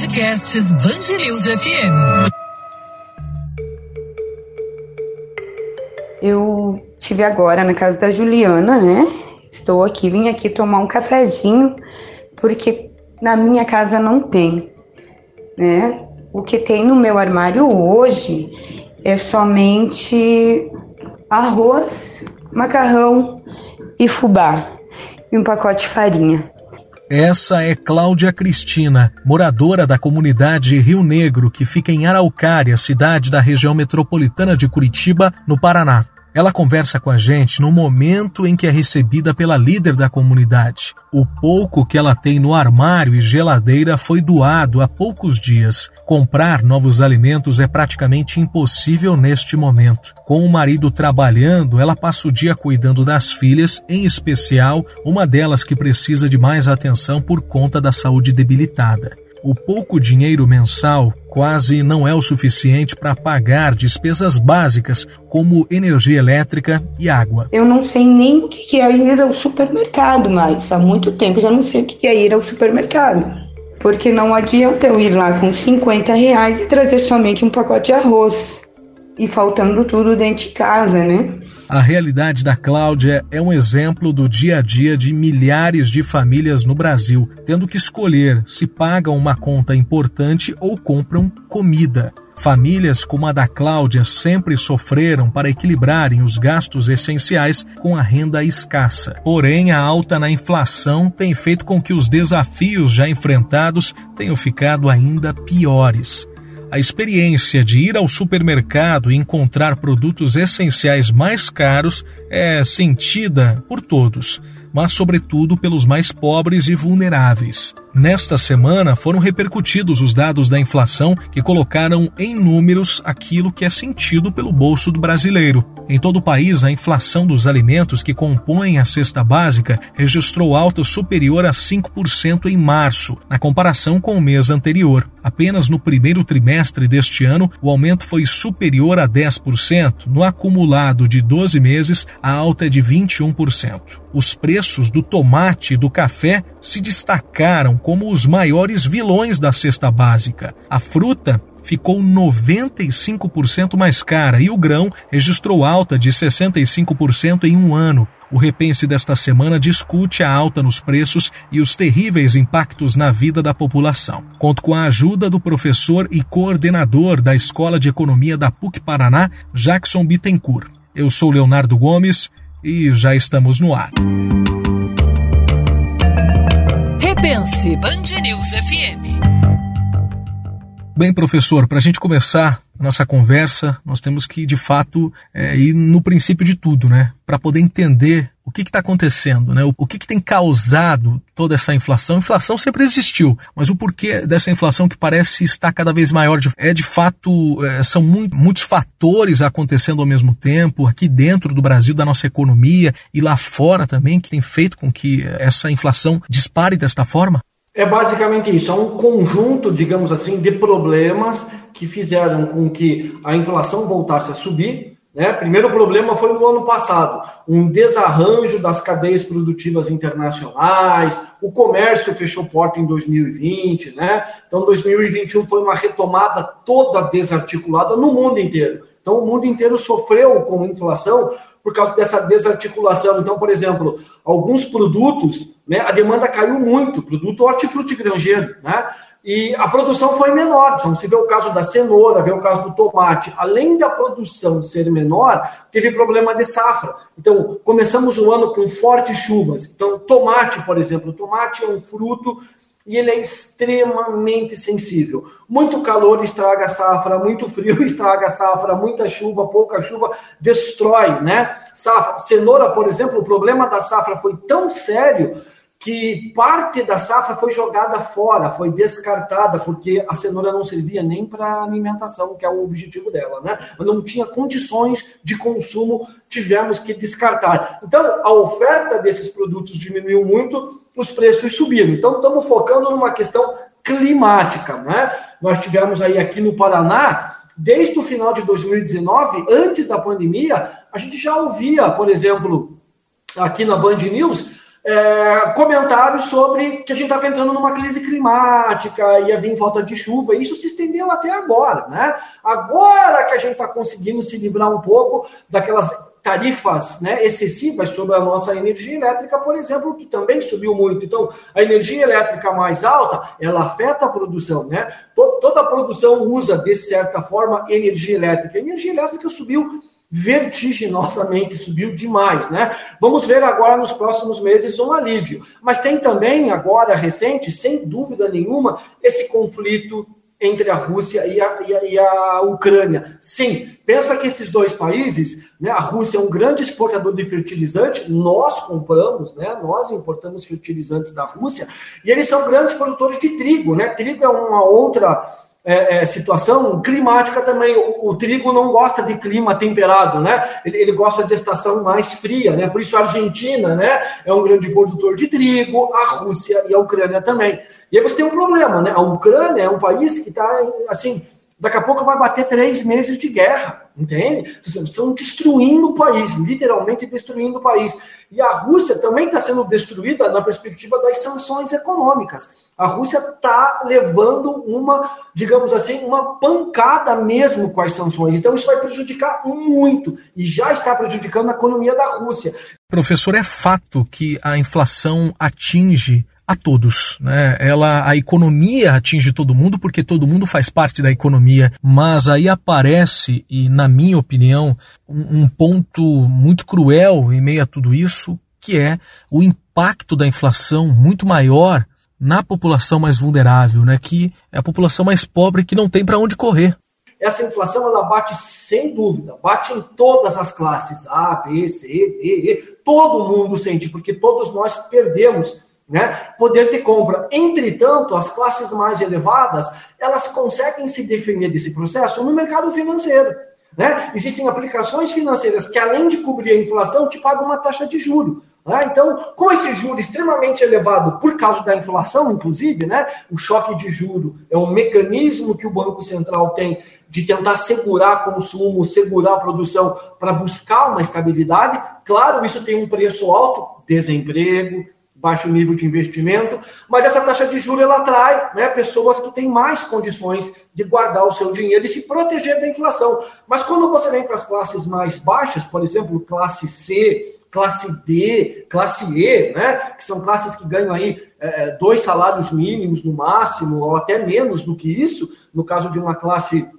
Podcasts Bangerils FM. Eu tive agora na casa da Juliana, né? Estou aqui, vim aqui tomar um cafezinho, porque na minha casa não tem, né? O que tem no meu armário hoje é somente arroz, macarrão e fubá e um pacote de farinha. Essa é Cláudia Cristina, moradora da comunidade Rio Negro, que fica em Araucária, cidade da região metropolitana de Curitiba, no Paraná. Ela conversa com a gente no momento em que é recebida pela líder da comunidade. O pouco que ela tem no armário e geladeira foi doado há poucos dias. Comprar novos alimentos é praticamente impossível neste momento. Com o marido trabalhando, ela passa o dia cuidando das filhas, em especial uma delas que precisa de mais atenção por conta da saúde debilitada o pouco dinheiro mensal quase não é o suficiente para pagar despesas básicas como energia elétrica e água. Eu não sei nem o que é ir ao supermercado mais. Há muito tempo já não sei o que é ir ao supermercado. Porque não adianta eu ir lá com 50 reais e trazer somente um pacote de arroz. E faltando tudo dentro de casa, né? A realidade da Cláudia é um exemplo do dia a dia de milhares de famílias no Brasil, tendo que escolher se pagam uma conta importante ou compram comida. Famílias como a da Cláudia sempre sofreram para equilibrarem os gastos essenciais com a renda escassa. Porém, a alta na inflação tem feito com que os desafios já enfrentados tenham ficado ainda piores. A experiência de ir ao supermercado e encontrar produtos essenciais mais caros é sentida por todos mas sobretudo pelos mais pobres e vulneráveis. Nesta semana foram repercutidos os dados da inflação que colocaram em números aquilo que é sentido pelo bolso do brasileiro. Em todo o país, a inflação dos alimentos que compõem a cesta básica registrou alta superior a 5% em março, na comparação com o mês anterior. Apenas no primeiro trimestre deste ano, o aumento foi superior a 10%. No acumulado de 12 meses, a alta é de 21%. Os preços do tomate e do café se destacaram como os maiores vilões da cesta básica. A fruta ficou 95% mais cara e o grão registrou alta de 65% em um ano. O Repense desta semana discute a alta nos preços e os terríveis impactos na vida da população. Conto com a ajuda do professor e coordenador da Escola de Economia da PUC Paraná, Jackson Bittencourt. Eu sou Leonardo Gomes e já estamos no ar. Repense Band News FM. Bem, professor, para a gente começar nossa conversa, nós temos que, de fato, é, ir no princípio de tudo, né? Para poder entender o que está acontecendo, né? O, o que, que, tem causado toda essa inflação. Inflação sempre existiu, mas o porquê dessa inflação que parece estar cada vez maior de, é de fato é, são muito, muitos fatores acontecendo ao mesmo tempo aqui dentro do Brasil, da nossa economia e lá fora também que tem feito com que essa inflação dispare desta forma. É basicamente isso, é um conjunto, digamos assim, de problemas que fizeram com que a inflação voltasse a subir. Né? Primeiro problema foi no ano passado, um desarranjo das cadeias produtivas internacionais, o comércio fechou porta em 2020, né? Então 2021 foi uma retomada toda desarticulada no mundo inteiro. Então o mundo inteiro sofreu com inflação por causa dessa desarticulação. Então, por exemplo, alguns produtos, né, a demanda caiu muito, produto hortifruti granjeiro, né? E a produção foi menor. Então, se vê o caso da cenoura, vê o caso do tomate, além da produção ser menor, teve problema de safra. Então, começamos o ano com fortes chuvas. Então, tomate, por exemplo, tomate é um fruto e ele é extremamente sensível. Muito calor estraga a safra, muito frio estraga a safra, muita chuva, pouca chuva destrói, né? Safra, cenoura, por exemplo, o problema da safra foi tão sério que parte da safra foi jogada fora, foi descartada, porque a cenoura não servia nem para alimentação, que é o objetivo dela, né? Não tinha condições de consumo, tivemos que descartar. Então, a oferta desses produtos diminuiu muito, os preços subiram. Então, estamos focando numa questão climática, né? Nós tivemos aí aqui no Paraná, desde o final de 2019, antes da pandemia, a gente já ouvia, por exemplo, aqui na Band News, é, comentários sobre que a gente estava entrando numa crise climática, ia vir falta de chuva, e isso se estendeu até agora, né? Agora que a gente está conseguindo se livrar um pouco daquelas tarifas né, excessivas sobre a nossa energia elétrica, por exemplo, que também subiu muito. Então, a energia elétrica mais alta, ela afeta a produção, né? Toda a produção usa, de certa forma, energia elétrica. A energia elétrica subiu vertiginosamente, subiu demais, né? Vamos ver agora nos próximos meses um alívio. Mas tem também, agora recente, sem dúvida nenhuma, esse conflito entre a Rússia e a, e a, e a Ucrânia. Sim, pensa que esses dois países, né, a Rússia é um grande exportador de fertilizante, nós compramos, né, nós importamos fertilizantes da Rússia, e eles são grandes produtores de trigo, né? Trigo é uma outra é, é, situação climática também. O, o, trigo não gosta de clima temperado, né? Ele, ele, gosta de estação mais fria, né? Por isso a Argentina, né, é um grande produtor de trigo, a Rússia e a Ucrânia também. E aí você tem um problema, né? A Ucrânia é um país que está assim Daqui a pouco vai bater três meses de guerra, entende? Estão destruindo o país, literalmente destruindo o país. E a Rússia também está sendo destruída na perspectiva das sanções econômicas. A Rússia está levando uma, digamos assim, uma pancada mesmo com as sanções. Então isso vai prejudicar muito e já está prejudicando a economia da Rússia. Professor, é fato que a inflação atinge a todos. Né? Ela, a economia atinge todo mundo porque todo mundo faz parte da economia, mas aí aparece, e na minha opinião, um, um ponto muito cruel em meio a tudo isso, que é o impacto da inflação muito maior na população mais vulnerável, né? que é a população mais pobre que não tem para onde correr. Essa inflação ela bate sem dúvida, bate em todas as classes A, B, C, D, E, todo mundo sente, porque todos nós perdemos né? Poder de compra. Entretanto, as classes mais elevadas, elas conseguem se defender desse processo no mercado financeiro. Né? Existem aplicações financeiras que, além de cobrir a inflação, te pagam uma taxa de juro. Né? Então, com esse juro extremamente elevado por causa da inflação, inclusive, né? o choque de juro é um mecanismo que o Banco Central tem de tentar segurar consumo, segurar a produção para buscar uma estabilidade. Claro, isso tem um preço alto, desemprego, baixo nível de investimento, mas essa taxa de juros ela atrai né, pessoas que têm mais condições de guardar o seu dinheiro e se proteger da inflação. Mas quando você vem para as classes mais baixas, por exemplo, classe C, classe D, classe E, né, que são classes que ganham aí é, dois salários mínimos no máximo, ou até menos do que isso, no caso de uma classe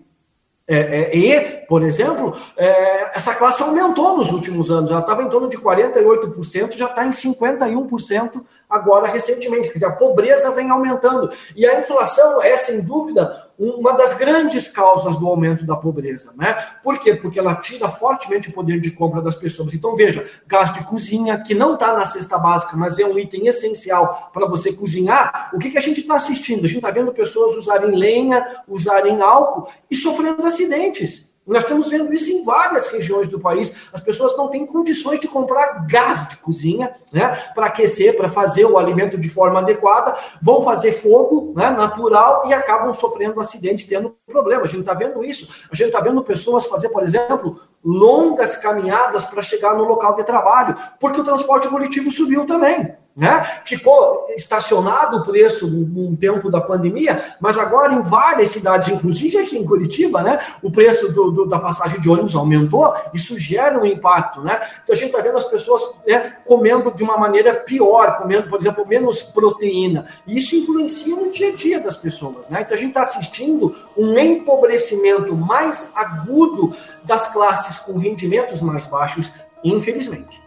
é, é, e, por exemplo, é, essa classe aumentou nos últimos anos. Ela estava em torno de 48%, já está em 51% agora recentemente. Quer dizer, a pobreza vem aumentando. E a inflação é, sem dúvida, uma das grandes causas do aumento da pobreza. Né? Por quê? Porque ela tira fortemente o poder de compra das pessoas. Então, veja, gás de cozinha, que não está na cesta básica, mas é um item essencial para você cozinhar. O que, que a gente está assistindo? A gente está vendo pessoas usarem lenha, usarem álcool e sofrendo acidentes. Nós estamos vendo isso em várias regiões do país. As pessoas não têm condições de comprar gás de cozinha né, para aquecer, para fazer o alimento de forma adequada, vão fazer fogo né, natural e acabam sofrendo acidentes, tendo problema. A gente está vendo isso. A gente está vendo pessoas fazer, por exemplo, longas caminhadas para chegar no local de trabalho, porque o transporte coletivo subiu também. Né? Ficou estacionado o preço um tempo da pandemia, mas agora em várias cidades, inclusive aqui em Curitiba, né, o preço do, do, da passagem de ônibus aumentou, isso gera um impacto. Né? Então a gente está vendo as pessoas né, comendo de uma maneira pior, comendo, por exemplo, menos proteína. E isso influencia no dia a dia das pessoas. Né? Então a gente está assistindo um empobrecimento mais agudo das classes com rendimentos mais baixos, infelizmente.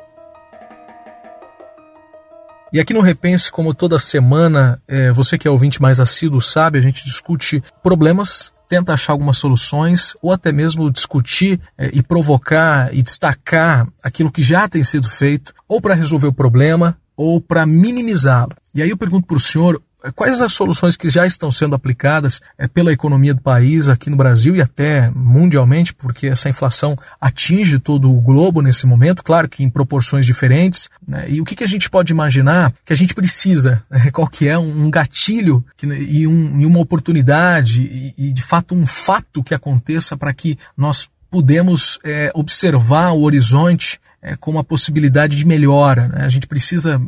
E aqui no Repense, como toda semana, é, você que é ouvinte mais assíduo sabe, a gente discute problemas, tenta achar algumas soluções, ou até mesmo discutir é, e provocar e destacar aquilo que já tem sido feito, ou para resolver o problema, ou para minimizá-lo. E aí eu pergunto para o senhor Quais as soluções que já estão sendo aplicadas é, pela economia do país, aqui no Brasil e até mundialmente, porque essa inflação atinge todo o globo nesse momento, claro que em proporções diferentes. Né? E o que, a gente pode imaginar que a gente precisa? Né? Qual que é um gatilho que, e, um, e, uma oportunidade e, e, de fato, um fato que aconteça para que nós pudemos é, observar o horizonte é, com uma possibilidade de melhora. Né? A gente precisa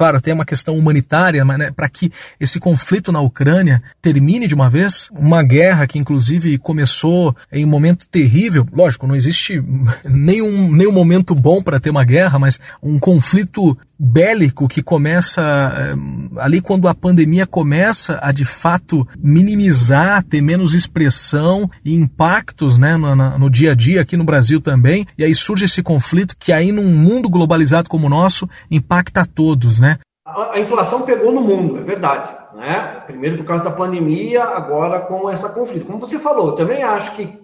claro, tem uma questão humanitária, mas né, para que esse conflito na Ucrânia termine de uma vez, uma guerra que inclusive começou em um momento terrível. Lógico, não existe nenhum, nenhum momento bom para ter uma guerra, mas um conflito bélico que começa eh, ali quando a pandemia começa a de fato minimizar, ter menos expressão e impactos né, no, no dia a dia aqui no Brasil também. E aí surge esse conflito que aí num mundo globalizado como o nosso impacta a todos, né? A, inflação pegou no mundo, é verdade. Né? Primeiro por causa da pandemia, agora com essa conflito. Como você falou, eu também acho que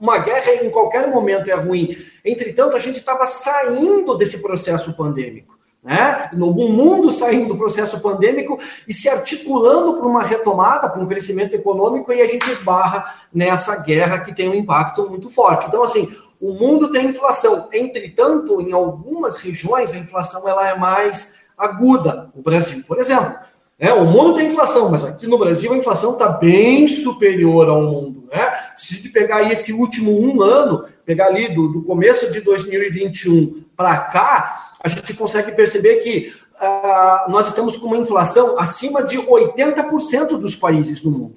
uma guerra em qualquer momento é ruim. Entretanto, a gente estava saindo desse processo pandêmico né? no mundo saindo do processo pandêmico e se articulando para uma retomada, para um crescimento econômico, e a gente esbarra nessa guerra que tem um impacto muito forte. Então, assim, o mundo tem inflação. Entretanto, em algumas regiões, a inflação ela é mais aguda. O Brasil, por exemplo. É, o mundo tem inflação, mas aqui no Brasil a inflação está bem superior ao mundo. Né? Se pegar esse último um ano, pegar ali do, do começo de 2021 para cá, a gente consegue perceber que uh, nós estamos com uma inflação acima de 80% dos países do mundo.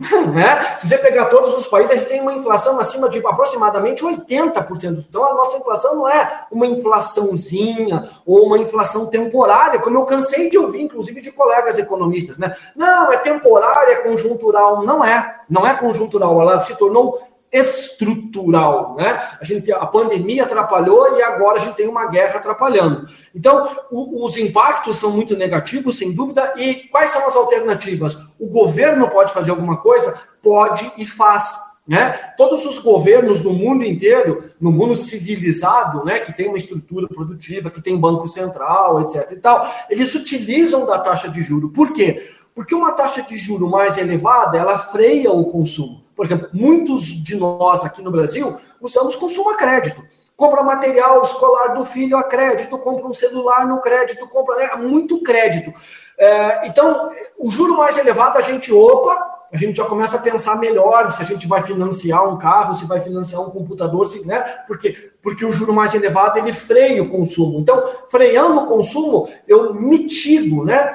Né? Se você pegar todos os países, a gente tem uma inflação acima de aproximadamente 80%. Então, a nossa inflação não é uma inflaçãozinha ou uma inflação temporária, como eu cansei de ouvir, inclusive, de colegas economistas. Né? Não, é temporária, é conjuntural. Não é. Não é conjuntural. Ela se tornou estrutural, né? A gente a pandemia atrapalhou e agora a gente tem uma guerra atrapalhando. Então, o, os impactos são muito negativos, sem dúvida. E quais são as alternativas? O governo pode fazer alguma coisa? Pode e faz. Né? Todos os governos no mundo inteiro, no mundo civilizado, né, que tem uma estrutura produtiva, que tem banco central, etc. e tal, eles utilizam da taxa de juro. Por quê? Porque uma taxa de juro mais elevada, ela freia o consumo. Por exemplo, muitos de nós aqui no Brasil usamos consumo a crédito. Compra material escolar do filho a crédito, compra um celular no crédito, compra né, muito crédito. É, então, o juro mais elevado, a gente, opa, a gente já começa a pensar melhor se a gente vai financiar um carro, se vai financiar um computador, se, né? Porque, porque o juro mais elevado ele freia o consumo. Então, freando o consumo, eu mitigo né?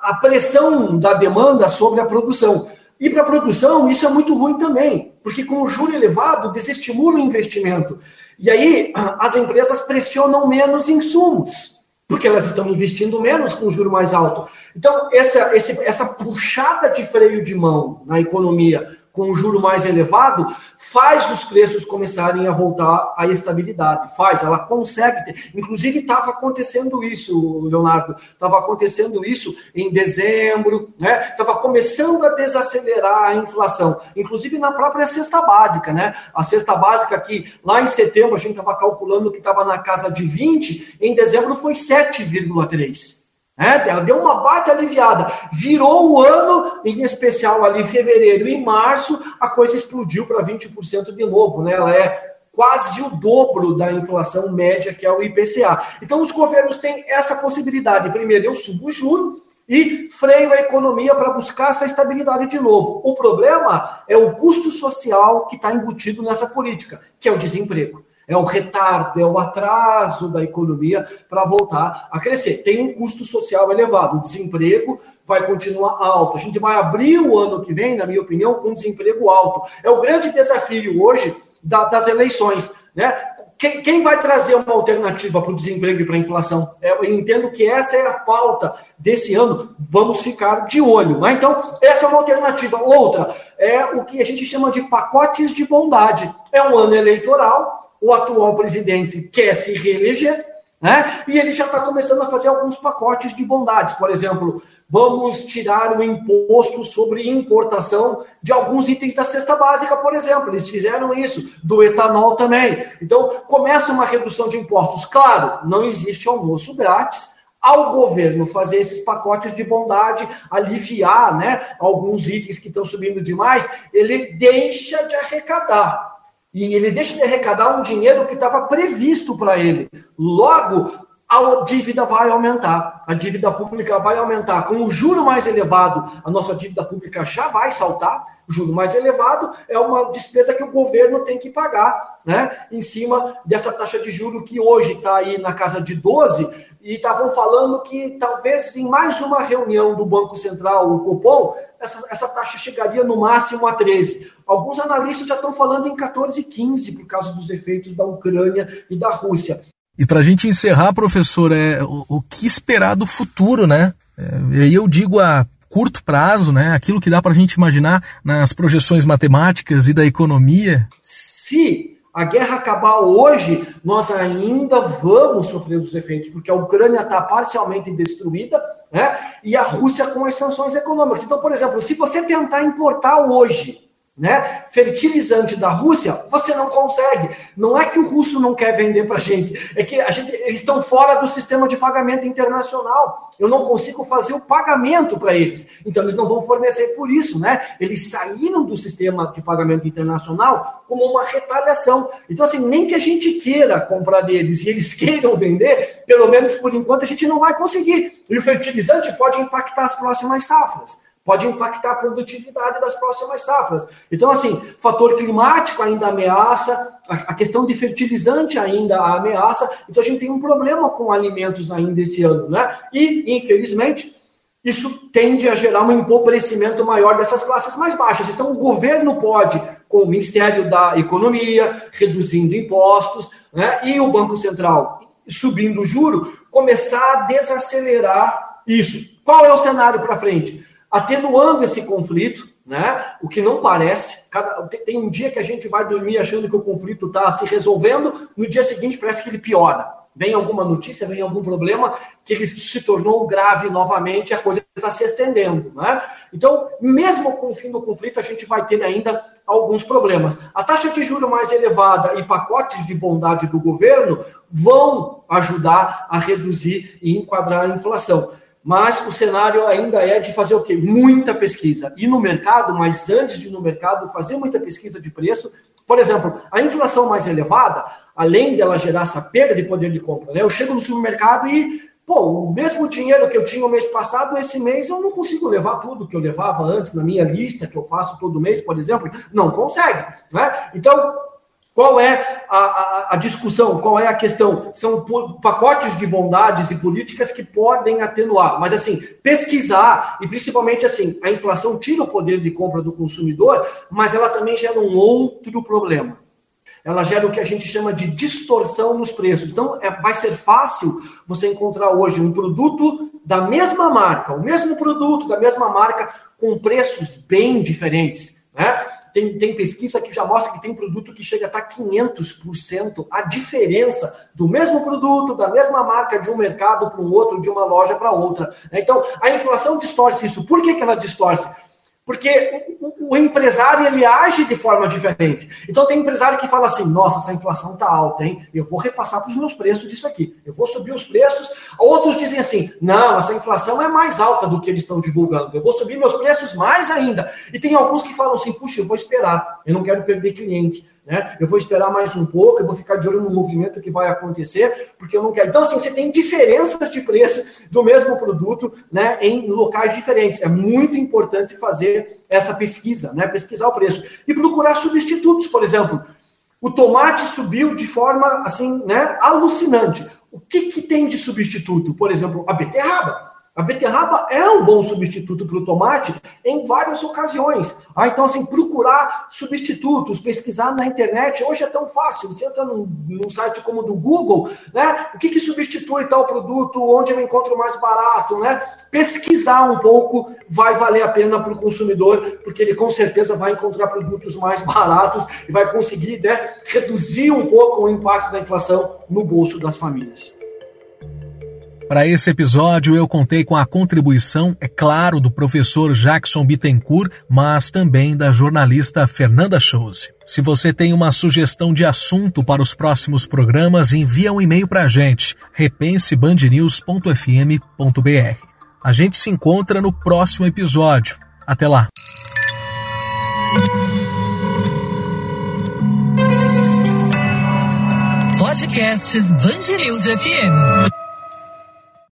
a pressão da demanda sobre a produção. E para a produção, isso é muito ruim também, porque com o juro elevado, desestimula o investimento. E aí, as empresas pressionam menos insumos, porque elas estão investindo menos com o juro mais alto. Então, essa, essa puxada de freio de mão na economia com o juro mais elevado, faz os preços começarem a voltar à estabilidade. Faz, ela consegue ter. Inclusive, estava acontecendo isso, Leonardo. Estava acontecendo isso em dezembro, né? Estava começando a desacelerar a inflação. Inclusive na própria cesta básica, né? A cesta básica que lá em setembro a gente estava calculando que estava na casa de 20, em dezembro foi 7,3. É, ela deu uma baita aliviada. Virou o ano, em especial ali fevereiro e março, a coisa explodiu para 20% de novo. Né? Ela é quase o dobro da inflação média, que é o IPCA. Então, os governos têm essa possibilidade. Primeiro, eu subo o juro e freio a economia para buscar essa estabilidade de novo. O problema é o custo social que está embutido nessa política, que é o desemprego é o retardo, é o atraso da economia para voltar a crescer. Tem um custo social elevado, o desemprego vai continuar alto. A gente vai abrir o ano que vem, na minha opinião, com desemprego alto. É o grande desafio hoje das eleições. Né? Quem, quem vai trazer uma alternativa para o desemprego e para a inflação? É, eu entendo que essa é a pauta desse ano. Vamos ficar de olho. Né? Então, essa é uma alternativa. Outra é o que a gente chama de pacotes de bondade. É um ano eleitoral, o atual presidente quer se reeleger, né? E ele já está começando a fazer alguns pacotes de bondades. Por exemplo, vamos tirar o imposto sobre importação de alguns itens da cesta básica, por exemplo. Eles fizeram isso, do etanol também. Então, começa uma redução de impostos. Claro, não existe almoço grátis. Ao governo fazer esses pacotes de bondade, aliviar né, alguns itens que estão subindo demais, ele deixa de arrecadar. E ele deixa de arrecadar um dinheiro que estava previsto para ele. Logo, a dívida vai aumentar, a dívida pública vai aumentar. Com o juro mais elevado, a nossa dívida pública já vai saltar. O juro mais elevado é uma despesa que o governo tem que pagar, né? Em cima dessa taxa de juro que hoje está aí na casa de 12, e estavam falando que talvez em mais uma reunião do Banco Central, o Copom, essa, essa taxa chegaria no máximo a 13. Alguns analistas já estão falando em 14, 15 por causa dos efeitos da Ucrânia e da Rússia. E para a gente encerrar, professor, é o, o, que esperar do futuro, né? É, e eu digo a curto prazo, né? Aquilo que dá para a gente imaginar nas projeções matemáticas e da economia. Se a guerra acabar hoje, nós ainda vamos sofrer os efeitos, porque a Ucrânia está parcialmente destruída, né? E a Rússia com as sanções econômicas. Então, por exemplo, se você tentar importar hoje né? Fertilizante da Rússia, você não consegue. Não é que o russo não quer vender para a gente, é que a gente, eles estão fora do sistema de pagamento internacional. Eu não consigo fazer o pagamento para eles. Então eles não vão fornecer por isso, né? Eles saíram do sistema de pagamento internacional como uma retaliação. Então assim, nem que a gente queira comprar deles e eles queiram vender, pelo menos por enquanto a gente não vai conseguir. E o fertilizante pode impactar as próximas safras pode impactar a produtividade das próximas safras. Então, assim, fator climático ainda ameaça, a questão de fertilizante ainda ameaça, então a gente tem um problema com alimentos ainda esse ano, né? E, infelizmente, isso tende a gerar um empobrecimento maior dessas classes mais baixas. Então, o governo pode, com o Ministério da Economia, reduzindo impostos, né? E o Banco Central subindo o juro, começar a desacelerar isso. Qual é o cenário para frente? Atenuando esse conflito, né? O que não parece. Cada, tem um dia que a gente vai dormir achando que o conflito está se resolvendo, no dia seguinte parece que ele piora. Vem alguma notícia, vem algum problema que ele se tornou grave novamente, a coisa está se estendendo, né? Então, mesmo com o fim do conflito, a gente vai ter ainda alguns problemas. A taxa de juro mais elevada e pacotes de bondade do governo vão ajudar a reduzir e enquadrar a inflação. Mas o cenário ainda é de fazer o quê? Muita pesquisa. Ir no mercado, mas antes de ir no mercado, fazer muita pesquisa de preço. Por exemplo, a inflação mais elevada, além dela gerar essa perda de poder de compra, né? Eu chego no supermercado e, pô, o mesmo dinheiro que eu tinha o mês passado, esse mês eu não consigo levar tudo que eu levava antes na minha lista, que eu faço todo mês, por exemplo. Não consegue, né? Então, qual é a, a, a, discussão? Qual é a questão? São pacotes de bondades e políticas que podem atenuar. Mas, assim, pesquisar, e principalmente assim, a inflação tira o poder de compra do consumidor, mas ela também gera um outro problema. Ela gera o que a gente chama de distorção nos preços. Então, é, vai ser fácil você encontrar hoje um produto da mesma marca, o mesmo produto da mesma marca, com preços bem diferentes. Né? Tem, tem pesquisa que já mostra que tem produto que chega a estar 500% a diferença do mesmo produto, da mesma marca, de um mercado para um outro, de uma loja para outra. Então, a inflação distorce isso. Por que, que ela distorce? Porque o, empresário ele age de forma diferente. Então tem empresário que fala assim: nossa, essa inflação tá alta, hein? Eu vou repassar para os meus preços isso aqui. Eu vou subir os preços. Outros dizem assim: não, essa inflação é mais alta do que eles estão divulgando. Eu vou subir meus preços mais ainda. E tem alguns que falam assim: puxa, eu vou esperar. Eu não quero perder cliente. Né? Eu vou esperar mais um pouco, eu vou ficar de olho no movimento que vai acontecer, porque eu não quero. Então, assim, você tem diferenças de preço do mesmo produto né, em locais diferentes. É muito importante fazer essa pesquisa, né? pesquisar o preço. E procurar substitutos, por exemplo. O tomate subiu de forma assim, né, alucinante. O que, que tem de substituto? Por exemplo, a beterraba. A beterraba é um bom substituto para o tomate em várias ocasiões. Ah, então, assim, procurar substitutos, pesquisar na internet, hoje é tão fácil. Você entra num, num site como o do Google, né? O que, que substitui tal produto, onde eu encontro mais barato, né? Pesquisar um pouco vai valer a pena para o consumidor, porque ele com certeza vai encontrar produtos mais baratos e vai conseguir né, reduzir um pouco o impacto da inflação no bolso das famílias. Para esse episódio, eu contei com a contribuição, é claro, do professor Jackson Bittencourt, mas também da jornalista Fernanda Chose. Se você tem uma sugestão de assunto para os próximos programas, envia um e-mail para a gente, repensebandnews.fm.br. A gente se encontra no próximo episódio. Até lá! Podcasts Band FM.